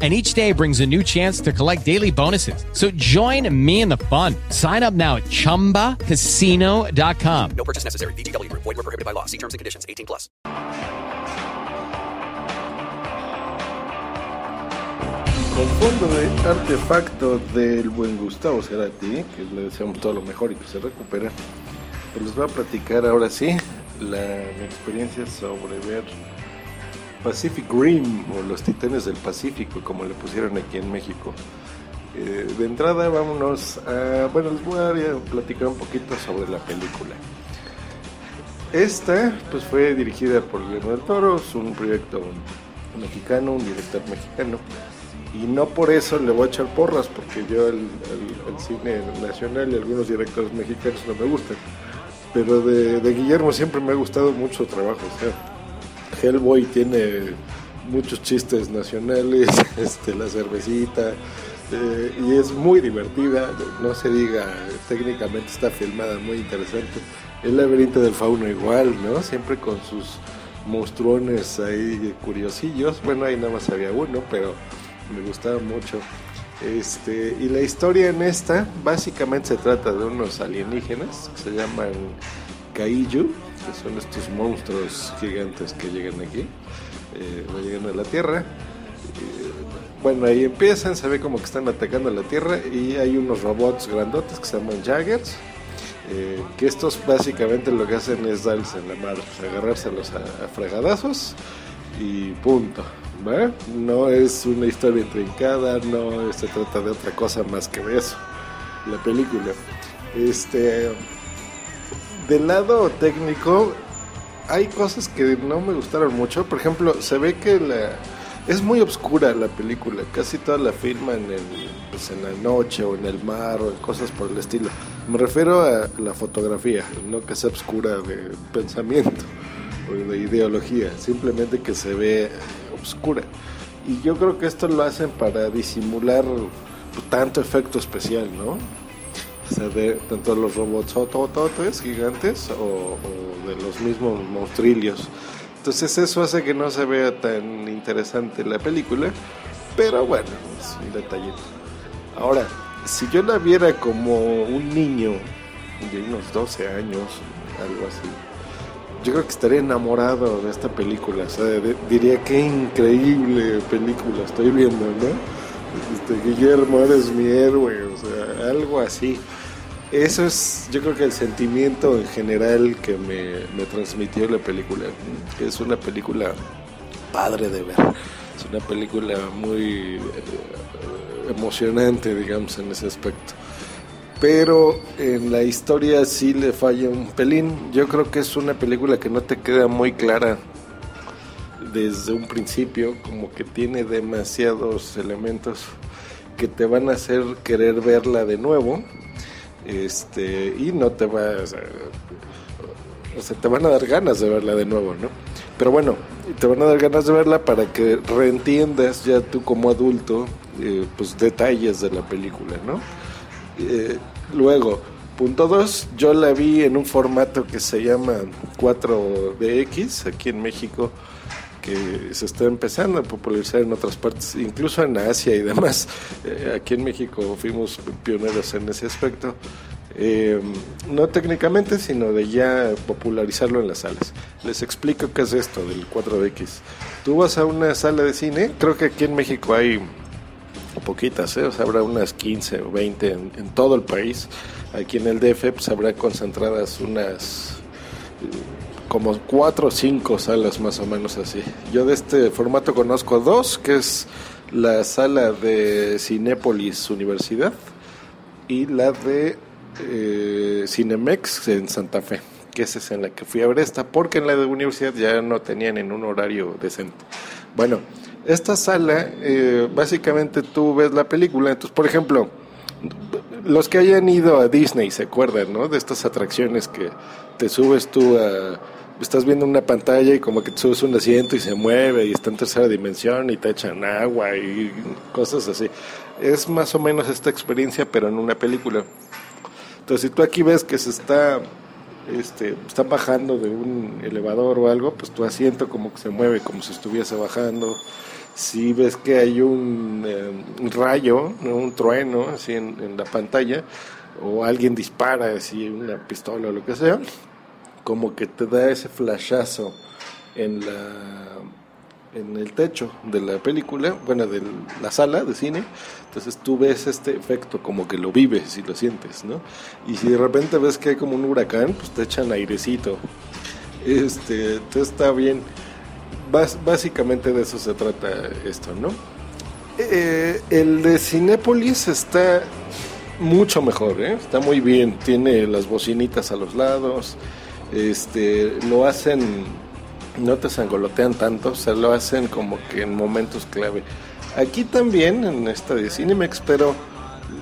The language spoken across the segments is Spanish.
and each day brings a new chance to collect daily bonuses. So join me in the fun. Sign up now at ChumbaCasino.com. No purchase necessary. VGW Group. Void were prohibited by law. See terms and conditions. 18 plus. Con fondo de artefacto del buen Gustavo Cerati, que le deseamos todo lo mejor y que se recupere, pues les voy a platicar ahora sí la, mi experiencia sobre ver Pacific Rim o los Titanes del Pacífico, como le pusieron aquí en México. Eh, de entrada, vámonos a. Bueno, les voy a platicar un poquito sobre la película. Esta, pues fue dirigida por Guillermo del Toro, es un proyecto mexicano, un director mexicano. Y no por eso le voy a echar porras, porque yo el, cine nacional y algunos directores mexicanos no me gustan. Pero de, Guillermo siempre me ha gustado mucho su trabajo. Hellboy tiene muchos chistes nacionales, este, la cervecita, eh, y es muy divertida, no se diga, técnicamente está filmada muy interesante. El laberinto del fauno igual, ¿no? Siempre con sus monstruones ahí curiosillos. Bueno, ahí nada más había uno, pero me gustaba mucho. Este, y la historia en esta básicamente se trata de unos alienígenas que se llaman Kaiju, que son estos monstruos gigantes que llegan aquí, eh, llegan a la Tierra. Eh, bueno, ahí empiezan, se ve como que están atacando a la Tierra y hay unos robots grandotes que se llaman Jaggers, eh, que estos básicamente lo que hacen es darles en la madre, pues, agarrárselos a, a fregadazos y punto. No es una historia intrincada, no se trata de otra cosa más que de eso, la película. Este, del lado técnico, hay cosas que no me gustaron mucho. Por ejemplo, se ve que la, es muy oscura la película. Casi toda la filman en, pues, en la noche o en el mar o cosas por el estilo. Me refiero a la fotografía, no que sea oscura de pensamiento o de ideología, simplemente que se ve oscura. Y yo creo que esto lo hacen para disimular tanto efecto especial, ¿no? Sea, de tanto los robots gigantes o, de los mismos monstrillos. Entonces eso hace que no se vea tan interesante la película, pero bueno, es un detallito. Ahora, si yo la viera como un niño de unos 12 años, algo así, yo creo que estaría enamorado de esta película. O sea, diría qué increíble película estoy viendo, ¿no? Este, Guillermo, eres mi héroe, o sea, algo así. Eso es, yo creo que el sentimiento en general que me, transmitió la película. Es una película padre de ver. Es una película muy eh, emocionante, digamos, en ese aspecto. Pero en la historia sí le falla un pelín. Yo creo que es una película que no te queda muy clara desde un principio, como que tiene demasiados elementos que te van a hacer querer verla de nuevo este, y no te vas o sea, te van a dar ganas de verla de nuevo, ¿no? Pero bueno, te van a dar ganas de verla para que reentiendas ya tú como adulto, eh, pues detalles de la película, ¿no? Eh, luego, punto 2, yo la vi en un formato que se llama 4DX, aquí en México que se está empezando a popularizar en otras partes, incluso en Asia y demás. Eh, aquí en México fuimos pioneros en ese aspecto. Eh, no técnicamente, sino de ya popularizarlo en las salas. Les explico qué es esto del 4DX. Tú vas a una sala de cine, creo que aquí en México hay poquitas, ¿eh? o sea, habrá unas 15 o 20 en, en todo el país. Aquí en el DF pues, habrá concentradas unas como cuatro o cinco salas más o menos así. Yo de este formato conozco dos, que es la sala de Cinépolis Universidad y la de eh, Cinemex en Santa Fe, que esa es en la que fui a ver esta, porque en la de Universidad ya no tenían en un horario decente. Bueno, esta sala, eh, básicamente tú ves la película, entonces, por ejemplo, los que hayan ido a Disney se acuerdan, ¿no? De estas atracciones que te subes tú a estás viendo una pantalla y como que te subes un asiento y se mueve y está en tercera dimensión y te echan agua y cosas así. Es más o menos esta experiencia, pero en una película. Entonces, si tú aquí ves que se está, este, está bajando de un elevador o algo, pues tu asiento como que se mueve como si estuviese bajando. Si ves que hay un, eh, rayo, un trueno así en la pantalla, o alguien dispara así una pistola o lo que sea, como que te da ese flashazo en la en el techo de la película, bueno, de la sala de cine, entonces tú ves este efecto como que lo vives y lo sientes, ¿no? Y si de repente ves que hay como un huracán, pues te echan airecito. Este, entonces está bien. básicamente de eso se trata esto, ¿no? Eh, el de Cinépolis está mucho mejor, ¿eh? está muy bien, tiene las bocinitas a los lados, este, lo hacen, no te sangolotean tanto, o sea, lo hacen como que en momentos clave. Aquí también, en esta de Cinemex, pero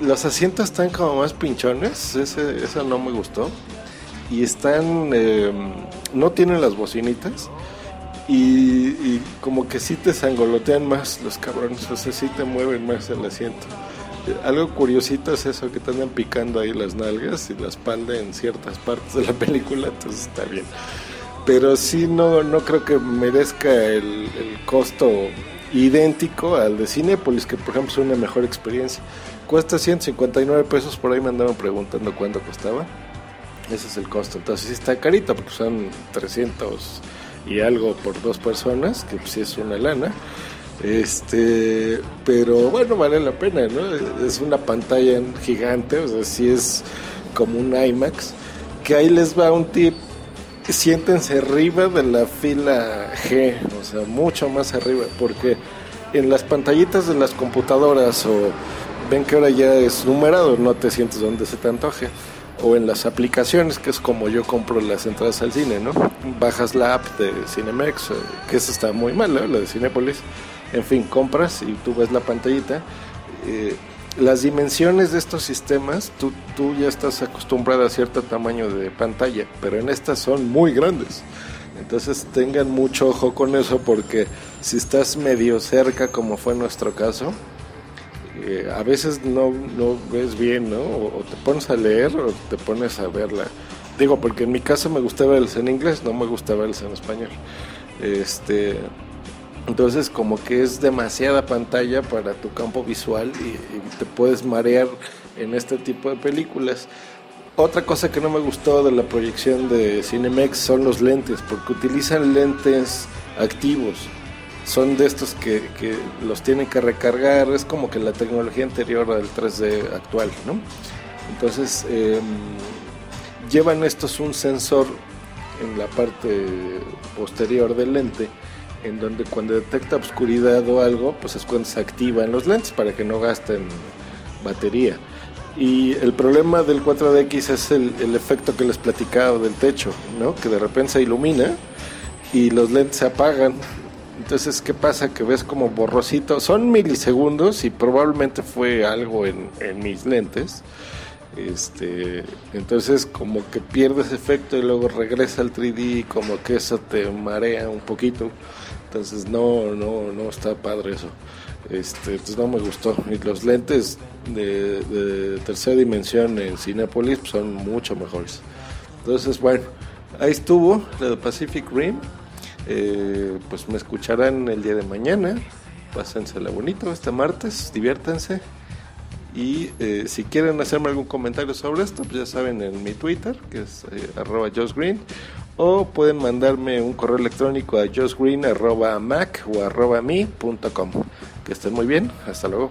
los asientos están como más pinchones, ese, eso no me gustó. Y están, em, no tienen las bocinitas. Y, y, como que sí te sangolotean más los cabrones, o sea, sí te mueven más el asiento algo curiosito es eso, que te andan picando ahí las nalgas y la espalda en ciertas partes de la película, entonces está bien. Pero sí, no, no creo que merezca el, costo idéntico al de Cinepolis, que por ejemplo es una mejor experiencia. Cuesta 159 pesos, por ahí me andaban preguntando cuánto costaba. Ese es el costo, entonces sí está carito, porque son 300 y algo por dos personas, que pues sí es una lana. Este, pero bueno, vale la pena, ¿no? Es una pantalla gigante, o sea, sí es como un IMAX. Que ahí les va un tip. Siéntense arriba de la fila G, o sea, mucho más arriba, porque en las pantallitas de las computadoras o ven que ahora ya es numerado, no te sientes donde se te antoje. O en las aplicaciones, que es como yo compro las entradas al cine, ¿no? Bajas la app de Cinemex, que esa está muy mal, la de Cinepolis en fin, compras y tú ves la pantallita. Eh, las dimensiones de estos sistemas, tú, tú ya estás acostumbrado a cierto tamaño de pantalla, pero en estas son muy grandes. Entonces tengan mucho ojo con eso porque si estás medio cerca, como fue nuestro caso, eh, a veces no, no ves bien, ¿no? O, te pones a leer o te pones a verla. Digo, porque en mi caso me gusta verlos en inglés, no me gusta verlos en español. Este, entonces como que es demasiada pantalla para tu campo visual y, te puedes marear en este tipo de películas. Otra cosa que no me gustó de la proyección de Cinemex son los lentes, porque utilizan lentes activos. Son de estos que, los tienen que recargar, es como que la tecnología anterior al 3D actual, ¿no? Entonces, em, llevan estos un sensor en la parte posterior del lente en donde cuando detecta oscuridad o algo, pues es cuando se activan los lentes para que no gasten batería. Y el problema del 4DX es el, el efecto que les platicaba del techo, ¿no? Que de repente se ilumina y los lentes se apagan. Entonces, ¿qué pasa? Que ves como borrosito. Son milisegundos y probablemente fue algo en, en mis lentes. Este, entonces como que pierdes efecto y luego regresa al 3D y como que eso te marea un poquito. Entonces no, no, no está padre eso. Este, entonces no me gustó. Y los lentes de, tercera dimensión en Cinepolis son mucho mejores. Entonces, bueno, ahí estuvo la de Pacific Rim. Eh, pues me escucharán el día de mañana. Pásensela bonito este martes, diviértanse. Y eh, si quieren hacerme algún comentario sobre esto, pues ya saben en mi Twitter, que es eh, arroba Green, o pueden mandarme un correo electrónico a mac o arroba mi.com. Que estén muy bien, hasta luego.